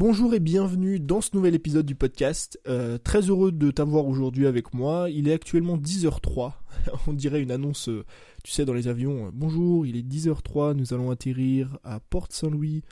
Bonjour et bienvenue dans ce nouvel épisode du podcast. Euh, très heureux de t'avoir aujourd'hui avec moi. Il est actuellement 10h03. On dirait une annonce, euh, tu sais, dans les avions. Bonjour, il est 10h03, nous allons atterrir à Porte-Saint-Louis.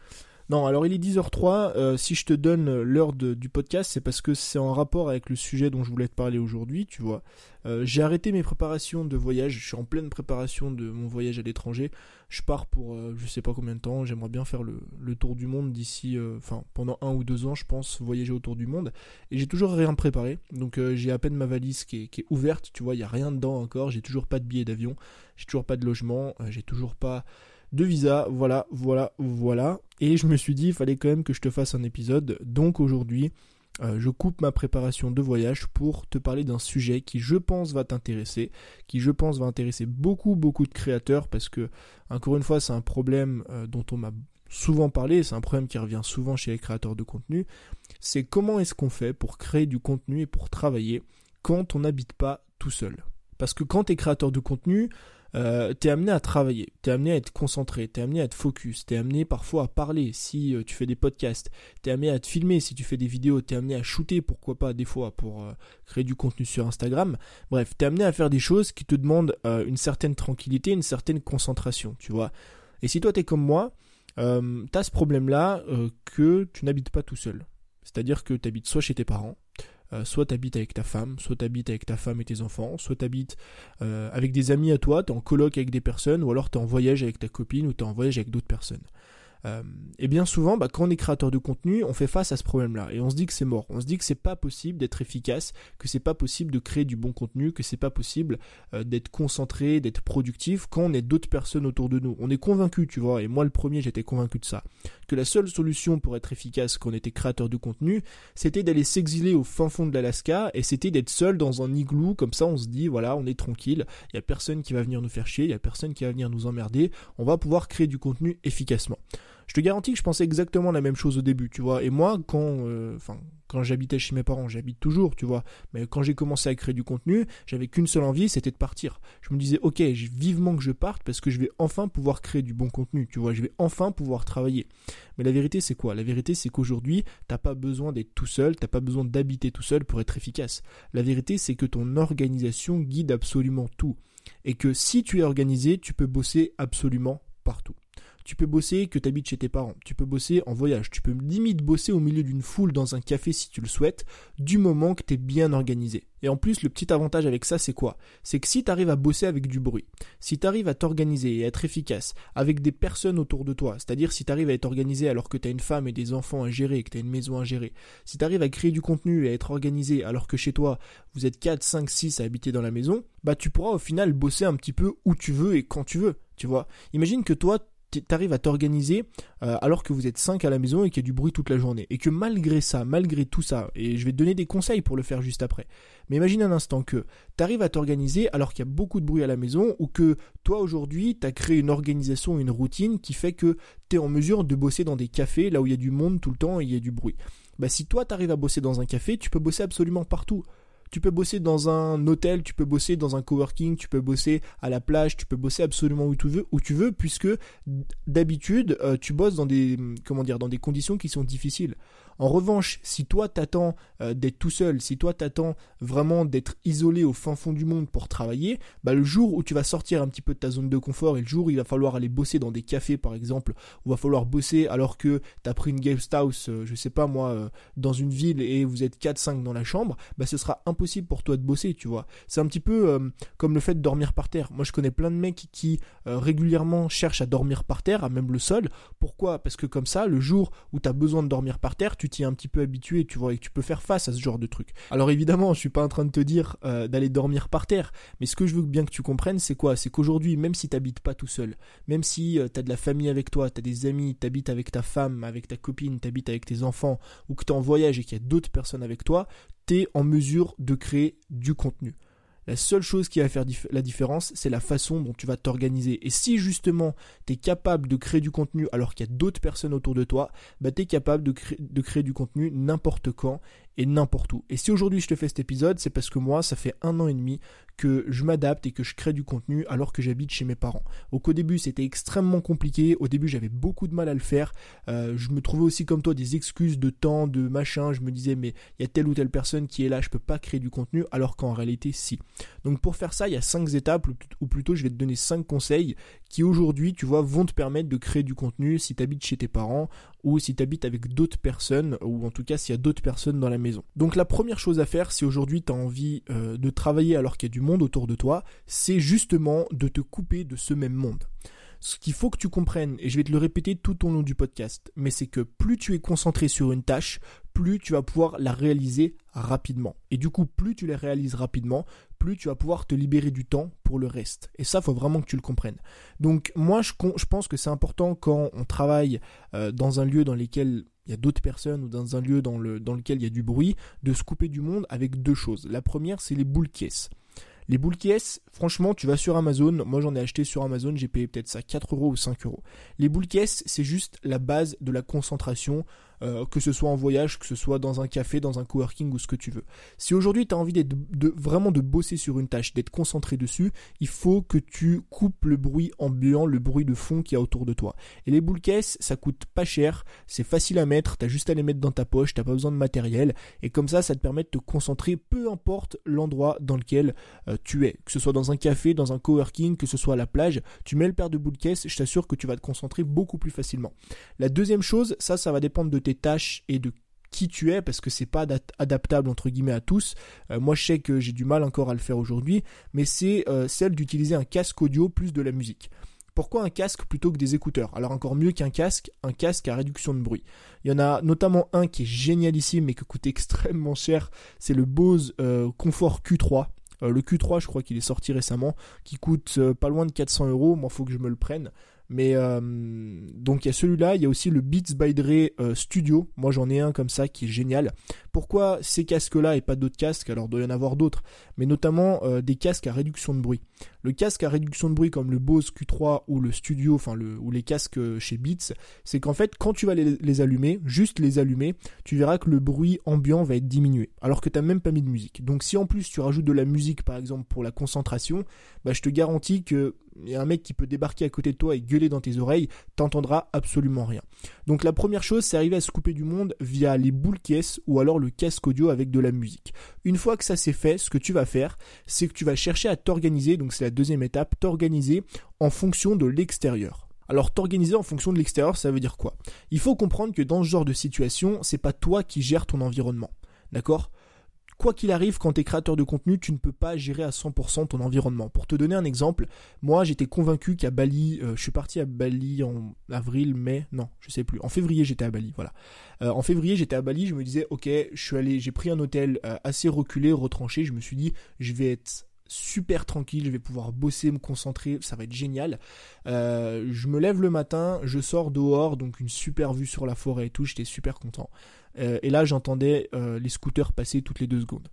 Non, alors il est 10h03. Euh, si je te donne l'heure du podcast, c'est parce que c'est en rapport avec le sujet dont je voulais te parler aujourd'hui, tu vois. Euh, j'ai arrêté mes préparations de voyage. Je suis en pleine préparation de mon voyage à l'étranger. Je pars pour euh, je sais pas combien de temps. J'aimerais bien faire le, tour du monde d'ici, enfin pendant un ou deux ans, je pense, voyager autour du monde. Et j'ai toujours rien préparé. Donc j'ai à peine ma valise qui est, ouverte. Tu vois, il y a rien dedans encore. J'ai toujours pas de billet d'avion. J'ai toujours pas de logement. j'ai toujours pas de visa, voilà, voilà, voilà. Et je me suis dit, il fallait quand même que je te fasse un épisode. Donc aujourd'hui, euh, je coupe ma préparation de voyage pour te parler d'un sujet qui, je pense, va t'intéresser, qui, je pense, va intéresser beaucoup, beaucoup de créateurs, parce que, encore une fois, c'est un problème euh, dont on m'a souvent parlé, c'est un problème qui revient souvent chez les créateurs de contenu, c'est comment est-ce qu'on fait pour créer du contenu et pour travailler quand on n'habite pas tout seul? Parce que quand tu es créateur de contenu, euh, t'es amené à travailler, t'es amené à être concentré, t'es amené à être focus, t'es amené parfois à parler si euh, tu fais des podcasts, t'es amené à te filmer si tu fais des vidéos, t'es amené à shooter, pourquoi pas des fois pour euh, créer du contenu sur Instagram. Bref, t'es amené à faire des choses qui te demandent une certaine tranquillité, une certaine concentration, tu vois. Et si toi t'es comme moi, t'as ce problème-là que tu n'habites pas tout seul. C'est-à-dire que tu habites soit chez tes parents, euh, soit t'habites avec ta femme, soit t'habites avec ta femme et tes enfants, soit t'habites euh, avec des amis à toi, t'es en coloc avec des personnes, ou alors t'es en voyage avec ta copine, ou t'es en voyage avec d'autres personnes. Euh, et bien souvent, bah, quand on est créateur de contenu, on fait face à ce problème-là et on se dit que c'est mort. On se dit que c'est pas possible d'être efficace, que c'est pas possible de créer du bon contenu, que c'est pas possible d'être concentré, d'être productif quand on est d'autres personnes autour de nous. On est convaincu, tu vois, et moi le premier, j'étais convaincu de ça, que la seule solution pour être efficace quand on était créateur de contenu, c'était d'aller s'exiler au fin fond de l'Alaska et c'était d'être seul dans un igloo. Comme ça, on se dit, voilà, on est tranquille, il y a personne qui va venir nous faire chier, il y a personne qui va venir nous emmerder. On va pouvoir créer du contenu efficacement. Je te garantis que je pensais exactement la même chose au début, tu vois. Et moi, quand, euh, enfin, quand j'habitais chez mes parents, j'habite toujours, tu vois. Mais quand j'ai commencé à créer du contenu, j'avais qu'une seule envie, c'était de partir. Je me disais, ok, vivement que je parte parce que je vais enfin pouvoir créer du bon contenu, tu vois. Je vais enfin pouvoir travailler. Mais la vérité, c'est quoi? La vérité, c'est qu'aujourd'hui, t'as pas besoin d'être tout seul, t'as pas besoin d'habiter tout seul pour être efficace. La vérité, c'est que ton organisation guide absolument tout. Et que si tu es organisé, tu peux bosser absolument partout. Tu peux bosser que tu habites chez tes parents, tu peux bosser en voyage, tu peux limite bosser au milieu d'une foule dans un café si tu le souhaites, du moment que tu es bien organisé. Et en plus, le petit avantage avec ça, c'est quoi? C'est que si tu arrives à bosser avec du bruit, si tu arrives à t'organiser et à être efficace avec des personnes autour de toi, c'est-à-dire si tu arrives à être organisé alors que tu as une femme et des enfants à gérer, que tu as une maison à gérer, si tu arrives à créer du contenu et à être organisé alors que chez toi, vous êtes 4, 5, 6 à habiter dans la maison, bah tu pourras au final bosser un petit peu où tu veux et quand tu veux, tu vois? Imagine que toi, t'arrives à t'organiser euh, alors que vous êtes 5 à la maison et qu'il y a du bruit toute la journée. Et que malgré ça, malgré tout ça, et je vais te donner des conseils pour le faire juste après, mais imagine un instant que t'arrives à t'organiser alors qu'il y a beaucoup de bruit à la maison ou que toi aujourd'hui t'as créé une organisation, une routine qui fait que t'es en mesure de bosser dans des cafés là où il y a du monde tout le temps et il y a du bruit. Bah si toi t'arrives à bosser dans un café, tu peux bosser absolument partout. Tu peux bosser dans un hôtel, tu peux bosser dans un coworking, tu peux bosser à la plage, tu peux bosser absolument où tu veux, où tu veux puisque d'habitude euh, tu bosses dans des comment dans des conditions qui sont difficiles. En revanche, si toi t'attends euh, d'être tout seul, si toi t'attends vraiment d'être isolé au fin fond du monde pour travailler, bah le jour où tu vas sortir un petit peu de ta zone de confort et le jour où il va falloir aller bosser dans des cafés par exemple, où il va falloir bosser alors que t'as pris une guest house, euh, je sais pas moi, euh, dans une ville et vous êtes 4-5 dans la chambre, bah ce sera impossible pour toi de bosser, tu vois. C'est un petit peu comme le fait de dormir par terre. Moi je connais plein de mecs qui régulièrement cherchent à dormir par terre, à même le sol. Pourquoi? Parce que comme ça, le jour où tu as besoin de dormir par terre, tu tu es un petit peu habitué, tu vois, et que tu peux faire face à ce genre de truc. Alors évidemment, je suis pas en train de te dire euh, d'aller dormir par terre, mais ce que je veux bien que tu comprennes, c'est quoi? C'est qu'aujourd'hui, même si t'habites pas tout seul, même si euh, tu as de la famille avec toi, tu as des amis, t'habites avec ta femme, avec ta copine, t'habites avec tes enfants, ou que tu es en voyage et qu'il y a d'autres personnes avec toi, tu es en mesure de créer du contenu. La seule chose qui va faire la différence, c'est la façon dont tu vas t'organiser. Et si justement tu es capable de créer du contenu alors qu'il y a d'autres personnes autour de toi, bah tu es capable de, de créer du contenu n'importe quand et n'importe où. Et si aujourd'hui je te fais cet épisode, c'est parce que moi, ça fait un an et demi que je m'adapte et que je crée du contenu alors que j'habite chez mes parents. Donc au début c'était extrêmement compliqué, au début j'avais beaucoup de mal à le faire, euh, je me trouvais aussi comme toi des excuses de temps, de machin, je me disais mais il y a telle ou telle personne qui est là, je peux pas créer du contenu alors qu'en réalité si. Donc pour faire ça il y a cinq étapes ou plutôt je vais te donner cinq conseils qui aujourd'hui tu vois vont te permettre de créer du contenu si tu habites chez tes parents ou si tu habites avec d'autres personnes, ou en tout cas s'il y a d'autres personnes dans la maison. Donc la première chose à faire, si aujourd'hui tu as envie euh, de travailler alors qu'il y a du monde autour de toi, c'est justement de te couper de ce même monde. Ce qu'il faut que tu comprennes, et je vais te le répéter tout au long du podcast, mais c'est que plus tu es concentré sur une tâche, plus tu vas pouvoir la réaliser rapidement. Et du coup, plus tu la réalises rapidement, plus tu vas pouvoir te libérer du temps pour le reste. Et ça, faut vraiment que tu le comprennes. Donc moi, je, pense que c'est important quand on travaille euh, dans un lieu dans lequel il y a d'autres personnes ou dans un lieu dans, dans lequel il y a du bruit, de se couper du monde avec deux choses. La première, c'est les boules caisses. Les boules caisses, franchement, tu vas sur Amazon. Moi, j'en ai acheté sur Amazon. J'ai payé peut-être ça 4 euros ou 5 euros. Les boules caisses, c'est juste la base de la concentration euh, que ce soit en voyage, que ce soit dans un café, dans un coworking ou ce que tu veux. Si aujourd'hui tu as envie vraiment de bosser sur une tâche, d'être concentré dessus, il faut que tu coupes le bruit ambiant, le bruit de fond qui y a autour de toi. Et les boules caisses, ça coûte pas cher, c'est facile à mettre, t'as juste à les mettre dans ta poche, t'as pas besoin de matériel, et comme ça, ça te permet de te concentrer, peu importe l'endroit dans lequel euh, tu es, que ce soit dans un café, dans un coworking, que ce soit à la plage, tu mets le paire de boules caisses, je t'assure que tu vas te concentrer beaucoup plus facilement. La deuxième chose, ça, ça va dépendre de tâches et de qui tu es parce que c'est pas adaptable entre guillemets à tous. Euh, moi je sais que j'ai du mal encore à le faire aujourd'hui, mais c'est euh, celle d'utiliser un casque audio plus de la musique. Pourquoi un casque plutôt que des écouteurs? Alors encore mieux qu'un casque, un casque à réduction de bruit. Il y en a notamment un qui est génialissime mais qui coûte extrêmement cher, c'est le Bose euh, Comfort Q3. le Q3 je crois qu'il est sorti récemment, qui coûte pas loin de 400 euros, moi faut que je me le prenne. Mais euh, donc il y a celui-là, il y a aussi le Beats by Dre euh, Studio. Moi j'en ai un comme ça qui est génial. Pourquoi ces casques-là et pas d'autres casques? Alors il doit y en avoir d'autres, mais notamment euh, des casques à réduction de bruit. Le casque à réduction de bruit comme le Bose Q3 ou le Studio, enfin le ou les casques chez Beats, c'est qu'en fait quand tu vas les, allumer, juste les allumer, tu verras que le bruit ambiant va être diminué, alors que tu n'as même pas mis de musique. Donc si en plus tu rajoutes de la musique par exemple pour la concentration, bah, je te garantis que a un mec qui peut débarquer à côté de toi et gueuler dans tes oreilles, t'entendras absolument rien. Donc la première chose, c'est arriver à se couper du monde via les boules caisses ou alors le casque audio avec de la musique. Une fois que ça c'est fait, ce que tu vas faire, c'est que tu vas chercher à t'organiser, donc c'est la deuxième étape, t'organiser en fonction de l'extérieur. Alors t'organiser en fonction de l'extérieur, ça veut dire quoi? Il faut comprendre que dans ce genre de situation, c'est pas toi qui gères ton environnement. D'accord? Quoi qu'il arrive, quand tu es créateur de contenu, tu ne peux pas gérer à 100% ton environnement. Pour te donner un exemple, moi j'étais convaincu qu'à Bali, euh, je suis parti à Bali en avril, mai, non, je sais plus. En février j'étais à Bali, voilà. Euh, en février j'étais à Bali, je me disais, ok, je suis j'ai pris un hôtel euh, assez reculé, retranché, je me suis dit, je vais être super tranquille, je vais pouvoir bosser, me concentrer, ça va être génial. je me lève le matin, je sors dehors, donc une super vue sur la forêt et tout, j'étais super content. Euh, et là, j'entendais euh, les scooters passer toutes les deux secondes.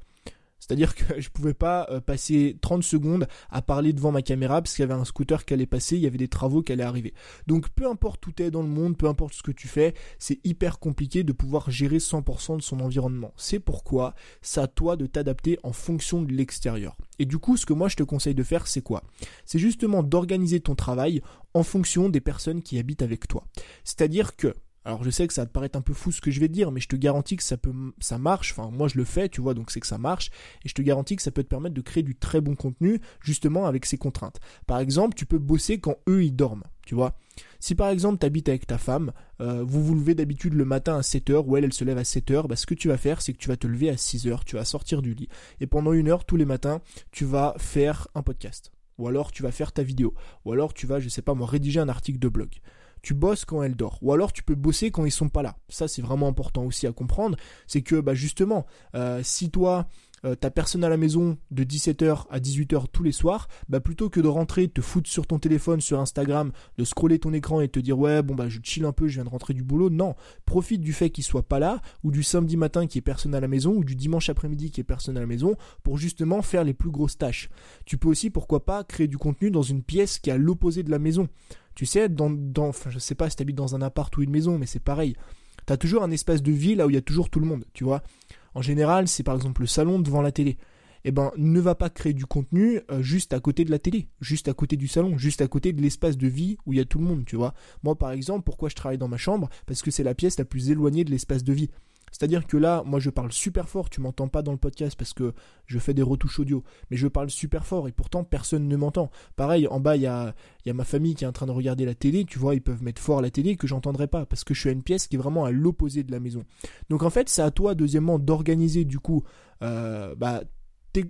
C'est-à-dire que je pouvais pas euh, passer 30 secondes à parler devant ma caméra parce qu'il y avait un scooter qui allait passer, il y avait des travaux qui allaient arriver. Donc peu importe où tu es dans le monde, peu importe ce que tu fais, c'est hyper compliqué de pouvoir gérer 100% de son environnement. C'est pourquoi c'est à toi de t'adapter en fonction de l'extérieur. Et du coup, ce que moi je te conseille de faire, c'est quoi? C'est justement d'organiser ton travail en fonction des personnes qui habitent avec toi. C'est-à-dire que alors je sais que ça va te paraître un peu fou ce que je vais dire, mais je te garantis que ça peut, ça marche. Enfin, moi je le fais, tu vois, donc c'est que ça marche. Et je te garantis que ça peut te permettre de créer du très bon contenu, justement avec ces contraintes. Par exemple, tu peux bosser quand eux ils dorment, tu vois. Si par exemple tu habites avec ta femme, euh, vous vous levez d'habitude le matin à 7h ou elle elle se lève à 7h, bah, ce que tu vas faire c'est que tu vas te lever à 6h, tu vas sortir du lit et pendant une heure tous les matins tu vas faire un podcast. Ou alors tu vas faire ta vidéo. Ou alors tu vas, je sais pas moi, rédiger un article de blog tu bosses quand elle dort. Ou alors tu peux bosser quand ils sont pas là. Ça c'est vraiment important aussi à comprendre. C'est que bah justement, euh, si toi euh, t'as personne à la maison de 17h à 18h tous les soirs, bah plutôt que de rentrer, te foutre sur ton téléphone, sur Instagram, de scroller ton écran et te dire ouais bon bah je chill un peu, je viens de rentrer du boulot, non, profite du fait qu'il soit pas là, ou du samedi matin qui est personne à la maison, ou du dimanche après-midi qui est personne à la maison, pour justement faire les plus grosses tâches. Tu peux aussi pourquoi pas créer du contenu dans une pièce qui est à l'opposé de la maison. Tu sais, dans, dans, je sais pas si t'habites dans un appart ou une maison, mais c'est pareil. T'as toujours un espace de vie là où il y a toujours tout le monde, tu vois. En général, c'est par exemple le salon devant la télé. Eh ben, ne va pas créer du contenu euh, juste à côté de la télé, juste à côté du salon, juste à côté de l'espace de vie où il y a tout le monde, tu vois. Moi, par exemple, pourquoi je travaille dans ma chambre? Parce que c'est la pièce la plus éloignée de l'espace de vie. C'est-à-dire que là, moi je parle super fort, tu m'entends pas dans le podcast parce que je fais des retouches audio, mais je parle super fort et pourtant personne ne m'entend. Pareil, en bas, il y a, ma famille qui est en train de regarder la télé, tu vois, ils peuvent mettre fort la télé que j'entendrai pas parce que je suis à une pièce qui est vraiment à l'opposé de la maison. Donc en fait, c'est à toi, deuxièmement, d'organiser du coup euh, bah,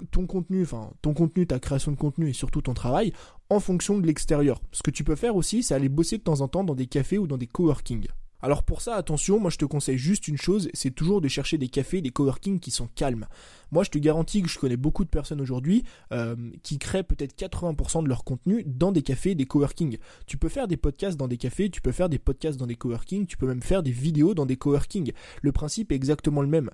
ton contenu, enfin ton contenu, ta création de contenu et surtout ton travail en fonction de l'extérieur. Ce que tu peux faire aussi, c'est aller bosser de temps en temps dans des cafés ou dans des coworking. Alors pour ça, attention, moi je te conseille juste une chose, c'est toujours de chercher des cafés, des coworking qui sont calmes. Moi je te garantis que je connais beaucoup de personnes aujourd'hui euh, qui créent peut-être 80% de leur contenu dans des cafés, des coworking. Tu peux faire des podcasts dans des cafés, tu peux faire des podcasts dans des coworking, tu peux même faire des vidéos dans des coworking. Le principe est exactement le même.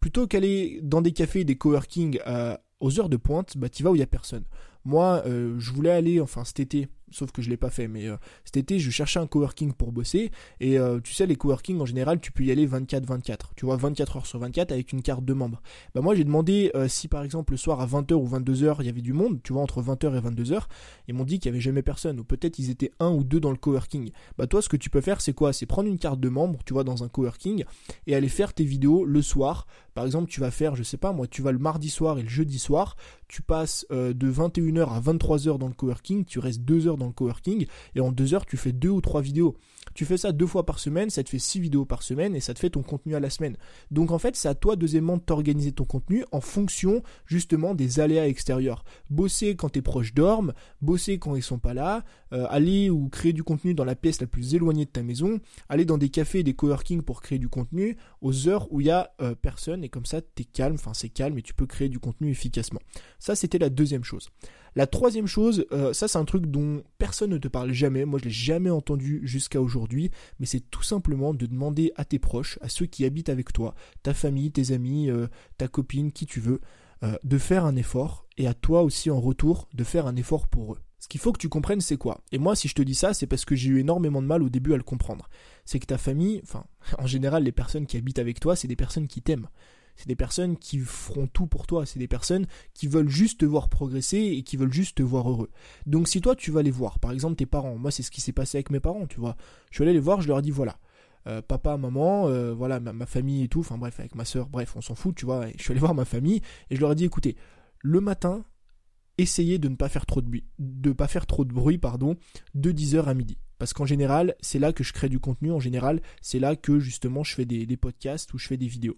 Plutôt qu'aller dans des cafés, des coworking euh, aux heures de pointe, bah tu vas où il y a personne. Moi, euh, je voulais aller, enfin cet été, sauf que je l'ai pas fait. Mais euh, cet été, je cherchais un coworking pour bosser. Et euh, tu sais, les coworking en général, tu peux y aller 24-24. Tu vois, 24 heures sur 24 avec une carte de membre. Bah moi, j'ai demandé euh, si par exemple le soir à 20h ou 22h, il y avait du monde. Tu vois, entre 20h et 22h, ils m'ont dit qu'il y avait jamais personne. Ou peut-être ils étaient un ou deux dans le coworking. Bah toi, ce que tu peux faire, c'est quoi? C'est prendre une carte de membre, tu vois, dans un coworking et aller faire tes vidéos le soir. Par exemple, tu vas faire, je sais pas moi, tu vas le mardi soir et le jeudi soir. Tu passes de 21h à 23h dans le coworking. Tu restes 2 heures dans le coworking et en deux heures tu fais deux ou trois vidéos. Tu fais ça deux fois par semaine, ça te fait six vidéos par semaine et ça te fait ton contenu à la semaine. Donc en fait c'est à toi deuxièmement de t'organiser ton contenu en fonction justement des aléas extérieurs. Bosser quand tes proches dorment, bosser quand ils sont pas là, euh, aller ou créer du contenu dans la pièce la plus éloignée de ta maison, aller dans des cafés, des coworking pour créer du contenu aux heures où il y a euh, personne et comme ça t'es calme, enfin c'est calme et tu peux créer du contenu efficacement. Ça c'était la deuxième chose. La troisième chose, euh, ça c'est un truc dont personne ne te parle jamais, moi je l'ai jamais entendu jusqu'à aujourd'hui, mais c'est tout simplement de demander à tes proches, à ceux qui habitent avec toi, ta famille, tes amis, euh, ta copine, qui tu veux, euh, de faire un effort, et à toi aussi en retour de faire un effort pour eux. Ce qu'il faut que tu comprennes, c'est quoi? Et moi, si je te dis ça, c'est parce que j'ai eu énormément de mal au début à le comprendre. C'est que ta famille, enfin, en général, les personnes qui habitent avec toi, c'est des personnes qui t'aiment. C'est des personnes qui feront tout pour toi. C'est des personnes qui veulent juste te voir progresser et qui veulent juste te voir heureux. Donc si toi tu vas les voir, par exemple tes parents, moi c'est ce qui s'est passé avec mes parents, tu vois. Je suis allé les voir, je leur ai dit voilà. Euh, papa, maman, euh, voilà ma, famille et tout, enfin bref, avec ma soeur, bref, on s'en fout, tu vois. je suis allé voir ma famille et je leur ai dit écoutez, le matin, essayez de ne pas faire trop de bruit, de pas faire trop de bruit, pardon, de 10h à midi. Parce qu'en général, c'est là que je crée du contenu. En général, c'est là que justement je fais des, des podcasts ou je fais des vidéos.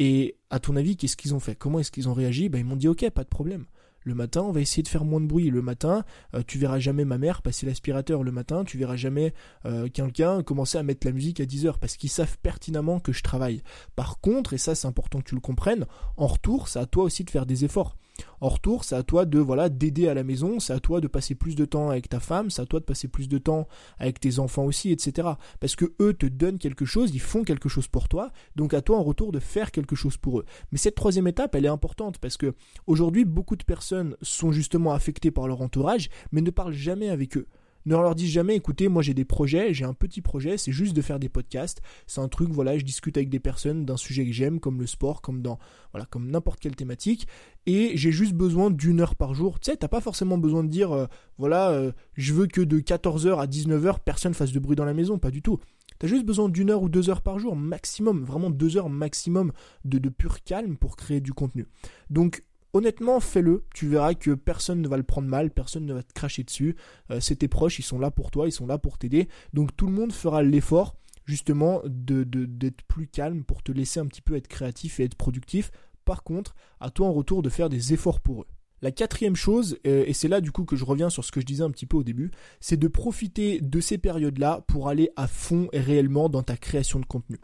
Et à ton avis, qu'est-ce qu'ils ont fait? Comment est-ce qu'ils ont réagi? Ben, Ils m'ont dit ok, pas de problème. Le matin, on va essayer de faire moins de bruit. Le matin, euh, tu verras jamais ma mère passer l'aspirateur le matin, tu verras jamais euh, quelqu'un commencer à mettre la musique à 10 heures parce qu'ils savent pertinemment que je travaille. Par contre, et ça c'est important que tu le comprennes, en retour, c'est à toi aussi de faire des efforts. En retour, c'est à toi de voilà d'aider à la maison, c'est à toi de passer plus de temps avec ta femme, c'est à toi de passer plus de temps avec tes enfants aussi, etc. Parce que eux te donnent quelque chose, ils font quelque chose pour toi, donc à toi en retour de faire quelque chose pour eux. Mais cette troisième étape, elle est importante parce que aujourd'hui, beaucoup de personnes sont justement affectées par leur entourage, mais ne parlent jamais avec eux. Ne leur dis jamais, écoutez, moi j'ai des projets, j'ai un petit projet, c'est juste de faire des podcasts. C'est un truc, voilà, je discute avec des personnes d'un sujet que j'aime, comme le sport, comme dans, voilà, comme n'importe quelle thématique. Et j'ai juste besoin d'une heure par jour. Tu sais, t'as pas forcément besoin de dire, euh, voilà, euh, je veux que de 14h à 19h, personne fasse de bruit dans la maison. Pas du tout. T'as juste besoin d'une heure ou deux heures par jour, maximum, vraiment deux heures maximum de, de pur calme pour créer du contenu. Donc, honnêtement, fais-le. Tu verras que personne ne va le prendre mal, personne ne va te cracher dessus. Euh, c'est tes proches, ils sont là pour toi, ils sont là pour t'aider. Donc tout le monde fera l'effort justement de, d'être plus calme pour te laisser un petit peu être créatif et être productif. Par contre, à toi en retour de faire des efforts pour eux. La quatrième chose, euh, et c'est là du coup que je reviens sur ce que je disais un petit peu au début, c'est de profiter de ces périodes-là pour aller à fond et réellement dans ta création de contenu.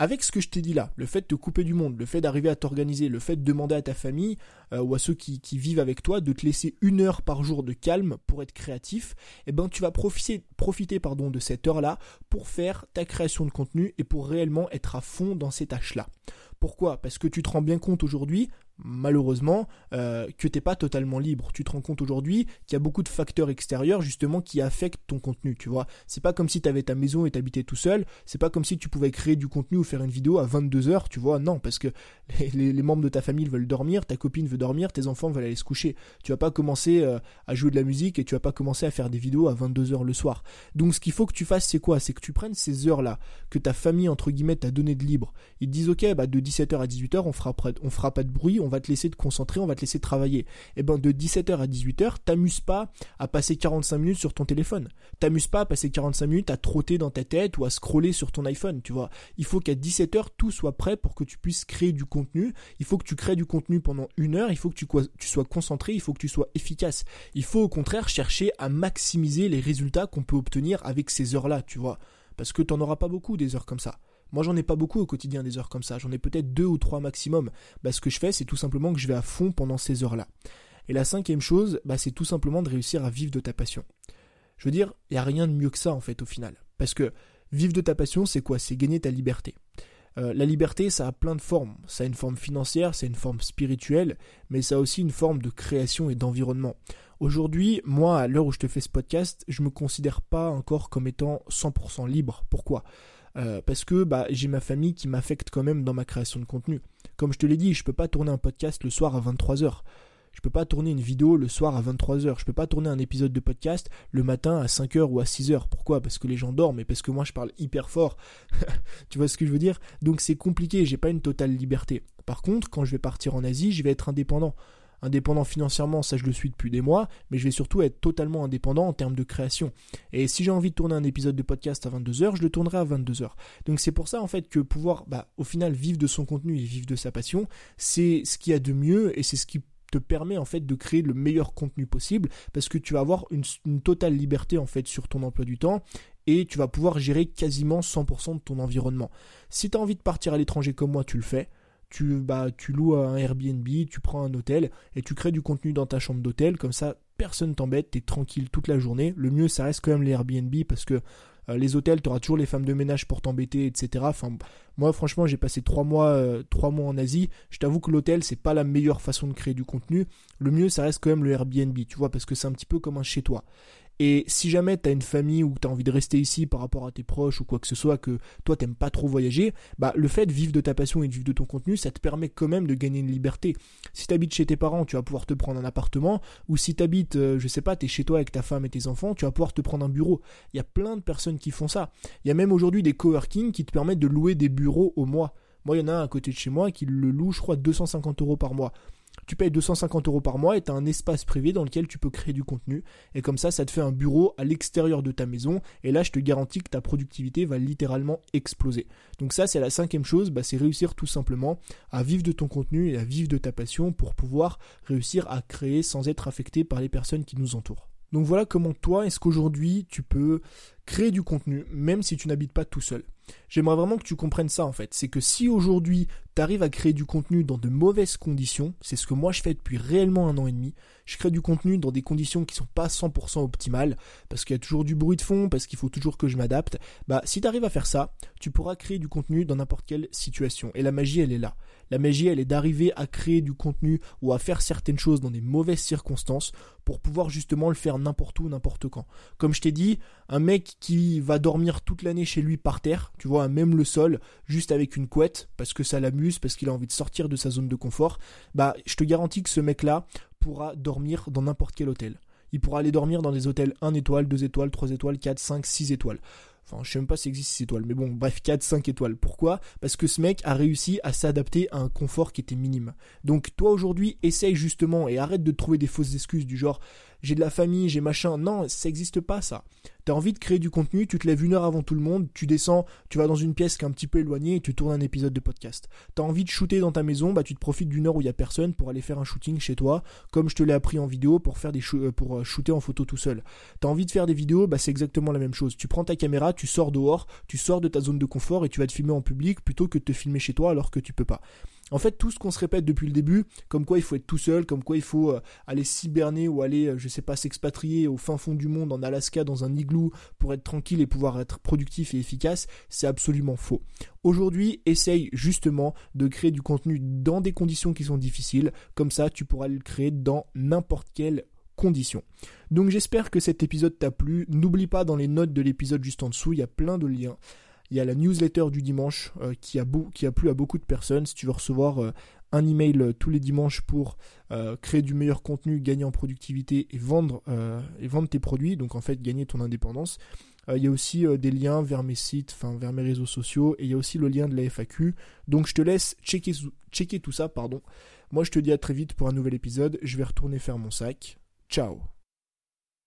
Avec ce que je t'ai dit là, le fait de te couper du monde, le fait d'arriver à t'organiser, le fait de demander à ta famille euh, ou à ceux qui, vivent avec toi de te laisser une heure par jour de calme pour être créatif, eh ben tu vas profiter, pardon, de cette heure-là pour faire ta création de contenu et pour réellement être à fond dans ces tâches-là. Pourquoi? Parce que tu te rends bien compte aujourd'hui, malheureusement, euh, que t'es pas totalement libre. Tu te rends compte aujourd'hui qu'il y a beaucoup de facteurs extérieurs justement qui affectent ton contenu, tu vois. C'est pas comme si tu avais ta maison et t'habitais tout seul, c'est pas comme si tu pouvais créer du contenu ou faire une vidéo à 22 heures, tu vois. Non, parce que les, membres de ta famille veulent dormir, ta copine veut dormir, tes enfants veulent aller se coucher. Tu vas pas commencer euh, à jouer de la musique et tu vas pas commencer à faire des vidéos à 22 heures le soir. Donc ce qu'il faut que tu fasses, c'est quoi? C'est que tu prennes ces heures-là que ta famille entre guillemets t'a donné de libre. Ils te disent ok, bah de 17h à 18h, on fera, on fera pas de bruit, va te laisser te concentrer, on va te laisser travailler. Et eh ben de 17h à 18h, t'amuses pas à passer 45 minutes sur ton téléphone. T'amuses pas à passer 45 minutes à trotter dans ta tête ou à scroller sur ton iPhone, tu vois. Il faut qu'à 17h tout soit prêt pour que tu puisses créer du contenu. Il faut que tu crées du contenu pendant une heure, il faut que tu, tu sois concentré, il faut que tu sois efficace. Il faut au contraire chercher à maximiser les résultats qu'on peut obtenir avec ces heures-là, tu vois. Parce que t'en auras pas beaucoup des heures comme ça. Moi, j'en ai pas beaucoup au quotidien des heures comme ça. J'en ai peut-être deux ou trois maximum. Bah, ce que je fais, c'est tout simplement que je vais à fond pendant ces heures-là. Et la cinquième chose, bah, c'est tout simplement de réussir à vivre de ta passion. Je veux dire, il n'y a rien de mieux que ça, en fait, au final. Parce que vivre de ta passion, c'est quoi? C'est gagner ta liberté. Euh, la liberté, ça a plein de formes. Ça a une forme financière, c'est une forme spirituelle, mais ça a aussi une forme de création et d'environnement. Aujourd'hui, moi, à l'heure où je te fais ce podcast, je me considère pas encore comme étant 100% libre. Pourquoi? Euh, parce que bah, j'ai ma famille qui m'affecte quand même dans ma création de contenu. Comme je te l'ai dit, je peux pas tourner un podcast le soir à 23h. Je peux pas tourner une vidéo le soir à 23h. Je peux pas tourner un épisode de podcast le matin à 5h ou à 6h. Pourquoi? Parce que les gens dorment et parce que moi je parle hyper fort. tu vois ce que je veux dire? Donc c'est compliqué, j'ai pas une totale liberté. Par contre, quand je vais partir en Asie, je vais être indépendant indépendant financièrement, ça je le suis depuis des mois, mais je vais surtout être totalement indépendant en termes de création. Et si j'ai envie de tourner un épisode de podcast à 22h, je le tournerai à 22h. Donc c'est pour ça en fait que pouvoir bah, au final vivre de son contenu et vivre de sa passion, c'est ce qu'il y a de mieux et c'est ce qui te permet en fait de créer le meilleur contenu possible parce que tu vas avoir une, totale liberté en fait sur ton emploi du temps et tu vas pouvoir gérer quasiment 100% de ton environnement. Si tu as envie de partir à l'étranger comme moi, tu le fais tu, bah, tu loues un Airbnb, tu prends un hôtel et tu crées du contenu dans ta chambre d'hôtel, comme ça personne t'embête, t'es tranquille toute la journée. Le mieux ça reste quand même les Airbnb parce que euh, les hôtels, tu auras toujours les femmes de ménage pour t'embêter, etc. Moi franchement j'ai passé trois mois, euh, trois mois en Asie. Je t'avoue que l'hôtel c'est pas la meilleure façon de créer du contenu. Le mieux ça reste quand même le Airbnb, tu vois, parce que c'est un petit peu comme un chez toi. Et si jamais tu as une famille ou tu as envie de rester ici par rapport à tes proches ou quoi que ce soit, que toi t'aimes pas trop voyager, bah le fait de vivre de ta passion et de vivre de ton contenu, ça te permet quand même de gagner une liberté. Si tu habites chez tes parents, tu vas pouvoir te prendre un appartement, ou si tu habites, euh, je sais pas, tu es chez toi avec ta femme et tes enfants, tu vas pouvoir te prendre un bureau. Il y a plein de personnes qui font ça. Il y a même aujourd'hui des coworking qui te permettent de louer des bureaux au mois. Moi, il y en a un à côté de chez moi qui le loue, je crois, 250 euros par mois tu payes 250 euros par mois et tu as un espace privé dans lequel tu peux créer du contenu. Et comme ça, ça te fait un bureau à l'extérieur de ta maison. Et là, je te garantis que ta productivité va littéralement exploser. Donc ça, c'est la cinquième chose, bah, c'est réussir tout simplement à vivre de ton contenu et à vivre de ta passion pour pouvoir réussir à créer sans être affecté par les personnes qui nous entourent. Donc voilà comment toi, est-ce qu'aujourd'hui tu peux créer du contenu, même si tu n'habites pas tout seul? J'aimerais vraiment que tu comprennes ça en fait. C'est que si aujourd'hui tu arrives à créer du contenu dans de mauvaises conditions, c'est ce que moi je fais depuis réellement un an et demi. Je crée du contenu dans des conditions qui sont pas 100% optimales, parce qu'il y a toujours du bruit de fond, parce qu'il faut toujours que je m'adapte. Bah si tu arrives à faire ça, tu pourras créer du contenu dans n'importe quelle situation. Et la magie elle est là. La magie elle est d'arriver à créer du contenu ou à faire certaines choses dans des mauvaises circonstances pour pouvoir justement le faire n'importe où, n'importe quand. Comme je t'ai dit, un mec qui va dormir toute l'année chez lui par terre, tu vois, même le sol, juste avec une couette, parce que ça l'amuse, parce qu'il a envie de sortir de sa zone de confort, bah je te garantis que ce mec-là pourra dormir dans n'importe quel hôtel. Il pourra aller dormir dans des hôtels 1 étoile, 2 étoiles, 3 étoiles, 4, 5, 6 étoiles. Enfin, je sais même pas s'il existe 6 étoiles, mais bon, bref, 4, 5 étoiles. Pourquoi? Parce que ce mec a réussi à s'adapter à un confort qui était minime. Donc toi aujourd'hui, essaye justement et arrête de trouver des fausses excuses du genre j'ai de la famille, j'ai machin. Non, ça n'existe pas ça. T'as envie de créer du contenu, tu te lèves une heure avant tout le monde, tu descends, tu vas dans une pièce qui est un petit peu éloignée et tu tournes un épisode de podcast. T'as envie de shooter dans ta maison, bah tu te profites d'une heure où il y a personne pour aller faire un shooting chez toi, comme je te l'ai appris en vidéo pour faire des euh, pour euh, shooter en photo tout seul. T'as envie de faire des vidéos, bah c'est exactement la même chose. Tu prends ta caméra, tu sors dehors, tu sors de ta zone de confort et tu vas te filmer en public plutôt que de te filmer chez toi alors que tu peux pas. En fait, tout ce qu'on se répète depuis le début, comme quoi il faut être tout seul, comme quoi il faut euh, aller s'hiberner ou aller, euh, je sais pas, s'expatrier au fin fond du monde, en Alaska, dans un igloo, pour être tranquille et pouvoir être productif et efficace, c'est absolument faux. Aujourd'hui, essaye justement de créer du contenu dans des conditions qui sont difficiles, comme ça tu pourras le créer dans n'importe quelle condition. Donc j'espère que cet épisode t'a plu. N'oublie pas dans les notes de l'épisode juste en dessous, il y a plein de liens. Il y a la newsletter du dimanche euh, qui, a plu à beaucoup de personnes. Si tu veux recevoir euh, un email euh, tous les dimanches pour créer du meilleur contenu, gagner en productivité et vendre, et vendre tes produits, donc en fait gagner ton indépendance. il y a aussi des liens vers mes sites, enfin vers mes réseaux sociaux, et il y a aussi le lien de la FAQ. Donc je te laisse checker, checker tout ça, pardon. Moi je te dis à très vite pour un nouvel épisode. Je vais retourner faire mon sac. Ciao